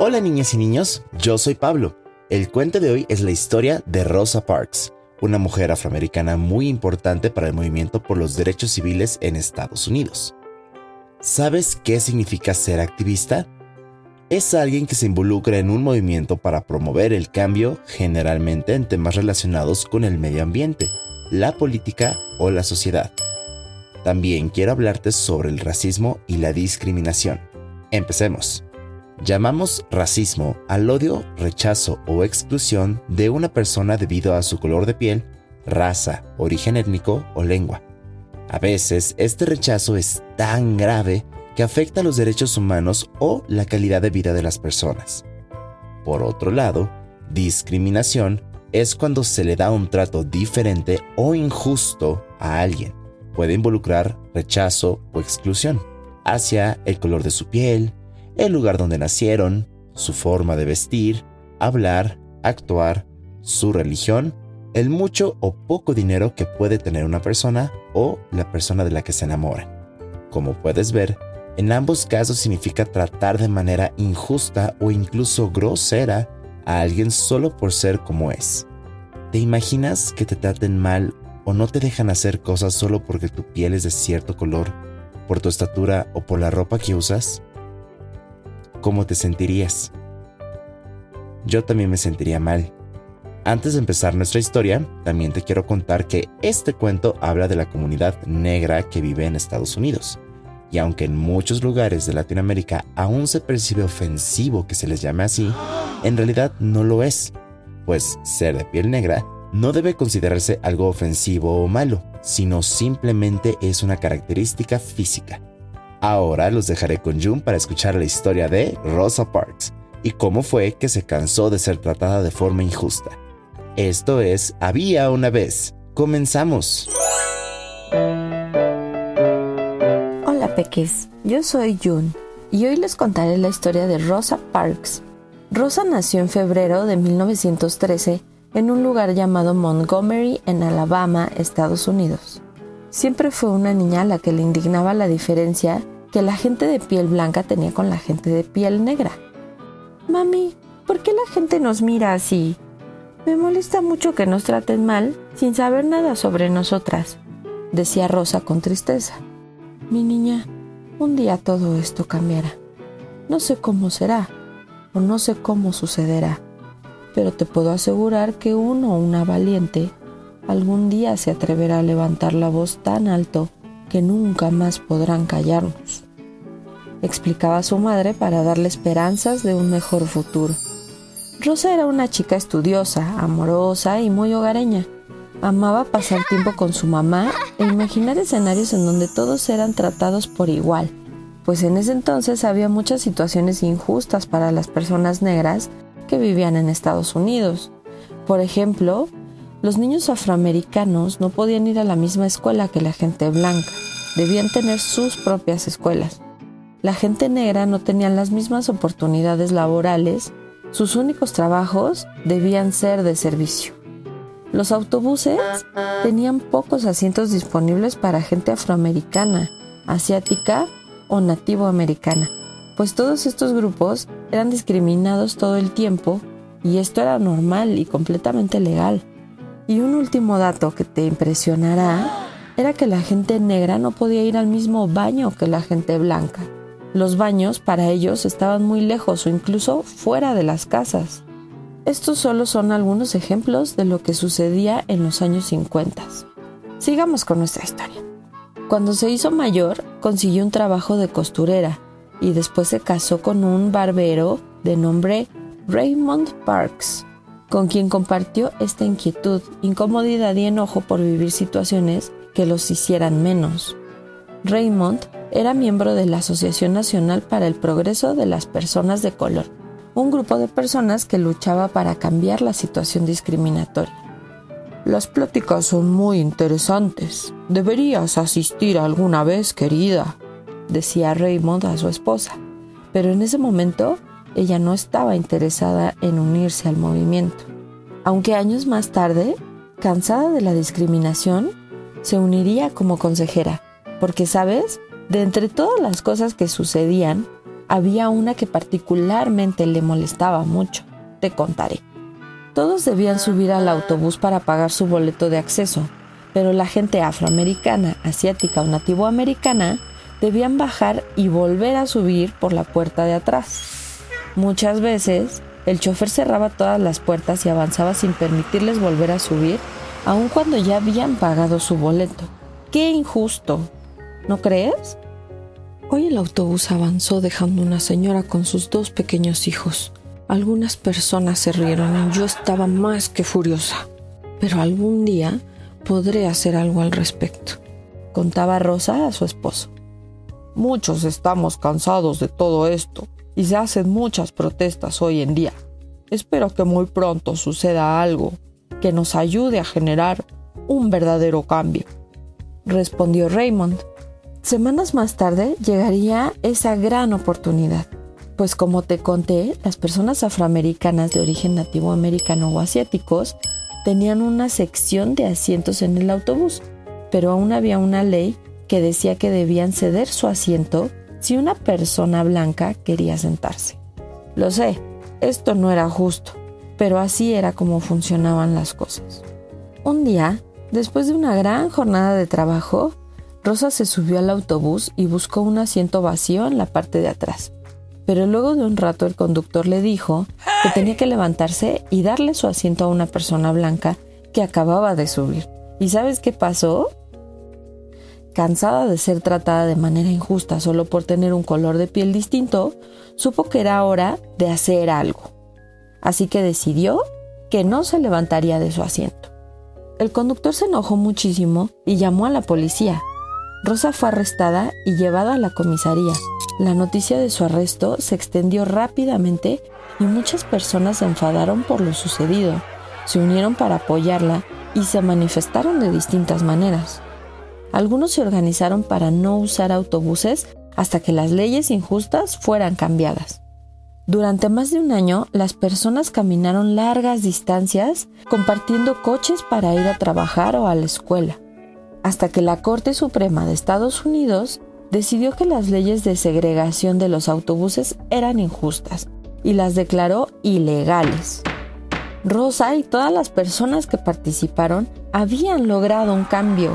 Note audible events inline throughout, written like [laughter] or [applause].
Hola niñas y niños, yo soy Pablo. El cuento de hoy es la historia de Rosa Parks, una mujer afroamericana muy importante para el movimiento por los derechos civiles en Estados Unidos. ¿Sabes qué significa ser activista? Es alguien que se involucra en un movimiento para promover el cambio, generalmente en temas relacionados con el medio ambiente, la política o la sociedad. También quiero hablarte sobre el racismo y la discriminación. Empecemos. Llamamos racismo al odio, rechazo o exclusión de una persona debido a su color de piel, raza, origen étnico o lengua. A veces este rechazo es tan grave que afecta los derechos humanos o la calidad de vida de las personas. Por otro lado, discriminación es cuando se le da un trato diferente o injusto a alguien. Puede involucrar rechazo o exclusión hacia el color de su piel, el lugar donde nacieron, su forma de vestir, hablar, actuar, su religión, el mucho o poco dinero que puede tener una persona o la persona de la que se enamora. Como puedes ver, en ambos casos significa tratar de manera injusta o incluso grosera a alguien solo por ser como es. ¿Te imaginas que te traten mal o no te dejan hacer cosas solo porque tu piel es de cierto color, por tu estatura o por la ropa que usas? ¿Cómo te sentirías? Yo también me sentiría mal. Antes de empezar nuestra historia, también te quiero contar que este cuento habla de la comunidad negra que vive en Estados Unidos. Y aunque en muchos lugares de Latinoamérica aún se percibe ofensivo que se les llame así, en realidad no lo es, pues ser de piel negra no debe considerarse algo ofensivo o malo, sino simplemente es una característica física. Ahora los dejaré con June para escuchar la historia de Rosa Parks y cómo fue que se cansó de ser tratada de forma injusta. Esto es Había una vez. Comenzamos. Hola peques, yo soy June y hoy les contaré la historia de Rosa Parks. Rosa nació en febrero de 1913 en un lugar llamado Montgomery en Alabama, Estados Unidos. Siempre fue una niña a la que le indignaba la diferencia que la gente de piel blanca tenía con la gente de piel negra. Mami, ¿por qué la gente nos mira así? Me molesta mucho que nos traten mal sin saber nada sobre nosotras, decía Rosa con tristeza. Mi niña, un día todo esto cambiará. No sé cómo será o no sé cómo sucederá, pero te puedo asegurar que uno o una valiente algún día se atreverá a levantar la voz tan alto que nunca más podrán callarnos. Explicaba su madre para darle esperanzas de un mejor futuro. Rosa era una chica estudiosa, amorosa y muy hogareña. Amaba pasar tiempo con su mamá e imaginar escenarios en donde todos eran tratados por igual, pues en ese entonces había muchas situaciones injustas para las personas negras que vivían en Estados Unidos. Por ejemplo, los niños afroamericanos no podían ir a la misma escuela que la gente blanca, debían tener sus propias escuelas. La gente negra no tenía las mismas oportunidades laborales, sus únicos trabajos debían ser de servicio. Los autobuses tenían pocos asientos disponibles para gente afroamericana, asiática o nativo americana, pues todos estos grupos eran discriminados todo el tiempo y esto era normal y completamente legal. Y un último dato que te impresionará era que la gente negra no podía ir al mismo baño que la gente blanca. Los baños para ellos estaban muy lejos o incluso fuera de las casas. Estos solo son algunos ejemplos de lo que sucedía en los años 50. Sigamos con nuestra historia. Cuando se hizo mayor, consiguió un trabajo de costurera y después se casó con un barbero de nombre Raymond Parks, con quien compartió esta inquietud, incomodidad y enojo por vivir situaciones que los hicieran menos. Raymond era miembro de la Asociación Nacional para el Progreso de las Personas de Color, un grupo de personas que luchaba para cambiar la situación discriminatoria. Las pláticas son muy interesantes. Deberías asistir alguna vez, querida, decía Raymond a su esposa. Pero en ese momento ella no estaba interesada en unirse al movimiento. Aunque años más tarde, cansada de la discriminación, se uniría como consejera, porque, ¿sabes? De entre todas las cosas que sucedían, había una que particularmente le molestaba mucho. Te contaré. Todos debían subir al autobús para pagar su boleto de acceso, pero la gente afroamericana, asiática o nativoamericana debían bajar y volver a subir por la puerta de atrás. Muchas veces, el chofer cerraba todas las puertas y avanzaba sin permitirles volver a subir, aun cuando ya habían pagado su boleto. ¡Qué injusto! ¿No crees? Hoy el autobús avanzó dejando una señora con sus dos pequeños hijos. Algunas personas se rieron y yo estaba más que furiosa. Pero algún día podré hacer algo al respecto, contaba Rosa a su esposo. Muchos estamos cansados de todo esto y se hacen muchas protestas hoy en día. Espero que muy pronto suceda algo que nos ayude a generar un verdadero cambio, respondió Raymond. Semanas más tarde llegaría esa gran oportunidad pues como te conté, las personas afroamericanas de origen nativo americano o asiáticos tenían una sección de asientos en el autobús, pero aún había una ley que decía que debían ceder su asiento si una persona blanca quería sentarse. Lo sé, esto no era justo, pero así era como funcionaban las cosas. Un día, después de una gran jornada de trabajo, Rosa se subió al autobús y buscó un asiento vacío en la parte de atrás pero luego de un rato el conductor le dijo que tenía que levantarse y darle su asiento a una persona blanca que acababa de subir. ¿Y sabes qué pasó? Cansada de ser tratada de manera injusta solo por tener un color de piel distinto, supo que era hora de hacer algo. Así que decidió que no se levantaría de su asiento. El conductor se enojó muchísimo y llamó a la policía. Rosa fue arrestada y llevada a la comisaría. La noticia de su arresto se extendió rápidamente y muchas personas se enfadaron por lo sucedido, se unieron para apoyarla y se manifestaron de distintas maneras. Algunos se organizaron para no usar autobuses hasta que las leyes injustas fueran cambiadas. Durante más de un año, las personas caminaron largas distancias compartiendo coches para ir a trabajar o a la escuela hasta que la Corte Suprema de Estados Unidos decidió que las leyes de segregación de los autobuses eran injustas y las declaró ilegales. Rosa y todas las personas que participaron habían logrado un cambio.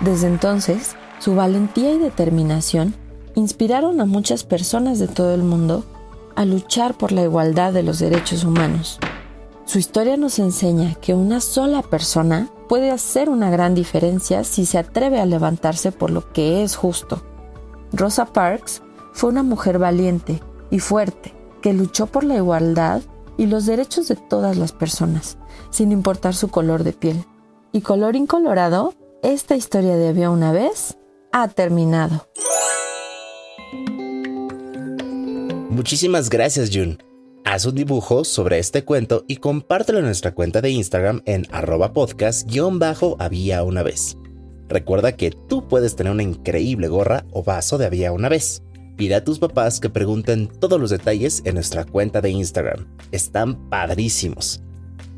Desde entonces, su valentía y determinación inspiraron a muchas personas de todo el mundo a luchar por la igualdad de los derechos humanos. Su historia nos enseña que una sola persona puede hacer una gran diferencia si se atreve a levantarse por lo que es justo. Rosa Parks fue una mujer valiente y fuerte que luchó por la igualdad y los derechos de todas las personas, sin importar su color de piel. Y color incolorado, esta historia de había una vez ha terminado. Muchísimas gracias, Jun. Haz un dibujo sobre este cuento y compártelo en nuestra cuenta de Instagram en arroba podcast-había una vez. Recuerda que tú puedes tener una increíble gorra o vaso de había una vez. Pide a tus papás que pregunten todos los detalles en nuestra cuenta de Instagram. Están padrísimos.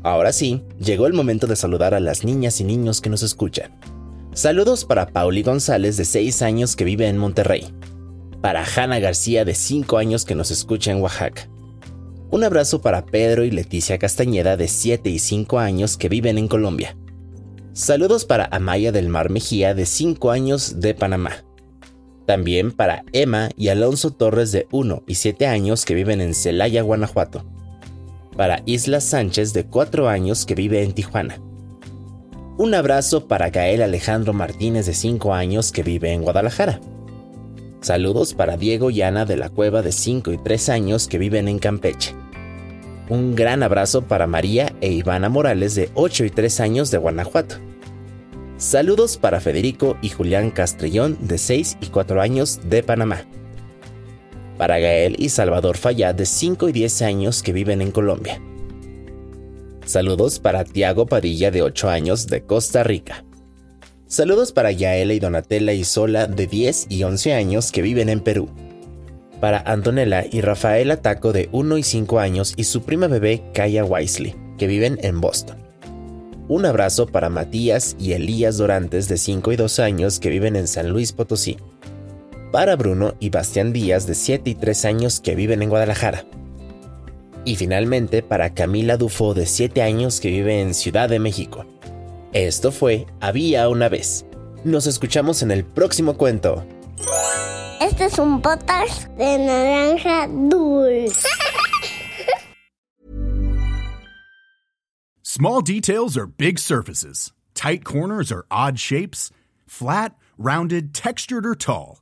Ahora sí, llegó el momento de saludar a las niñas y niños que nos escuchan. Saludos para Pauli González de 6 años que vive en Monterrey. Para Hanna García de 5 años que nos escucha en Oaxaca un abrazo para Pedro y Leticia Castañeda de 7 y 5 años que viven en Colombia. Saludos para Amaya del Mar Mejía de 5 años de Panamá. También para Emma y Alonso Torres de 1 y 7 años que viven en Celaya, Guanajuato. Para Isla Sánchez de 4 años que vive en Tijuana. Un abrazo para Gael Alejandro Martínez de 5 años que vive en Guadalajara. Saludos para Diego y Ana de la Cueva de 5 y 3 años que viven en Campeche. Un gran abrazo para María e Ivana Morales de 8 y 3 años de Guanajuato. Saludos para Federico y Julián Castrellón de 6 y 4 años de Panamá. Para Gael y Salvador Falla de 5 y 10 años que viven en Colombia. Saludos para Tiago Padilla de 8 años de Costa Rica. Saludos para Yaela y Donatella y Sola de 10 y 11 años que viven en Perú. Para Antonella y Rafaela Taco de 1 y 5 años y su prima bebé Kaya Wisely, que viven en Boston. Un abrazo para Matías y Elías Dorantes de 5 y 2 años que viven en San Luis Potosí. Para Bruno y Bastián Díaz de 7 y 3 años que viven en Guadalajara. Y finalmente para Camila Dufo de 7 años que vive en Ciudad de México. Esto fue Había una vez. Nos escuchamos en el próximo cuento. Este es un podcast de naranja dulce. [laughs] Small details are big surfaces. Tight corners are odd shapes. Flat, rounded, textured, or tall.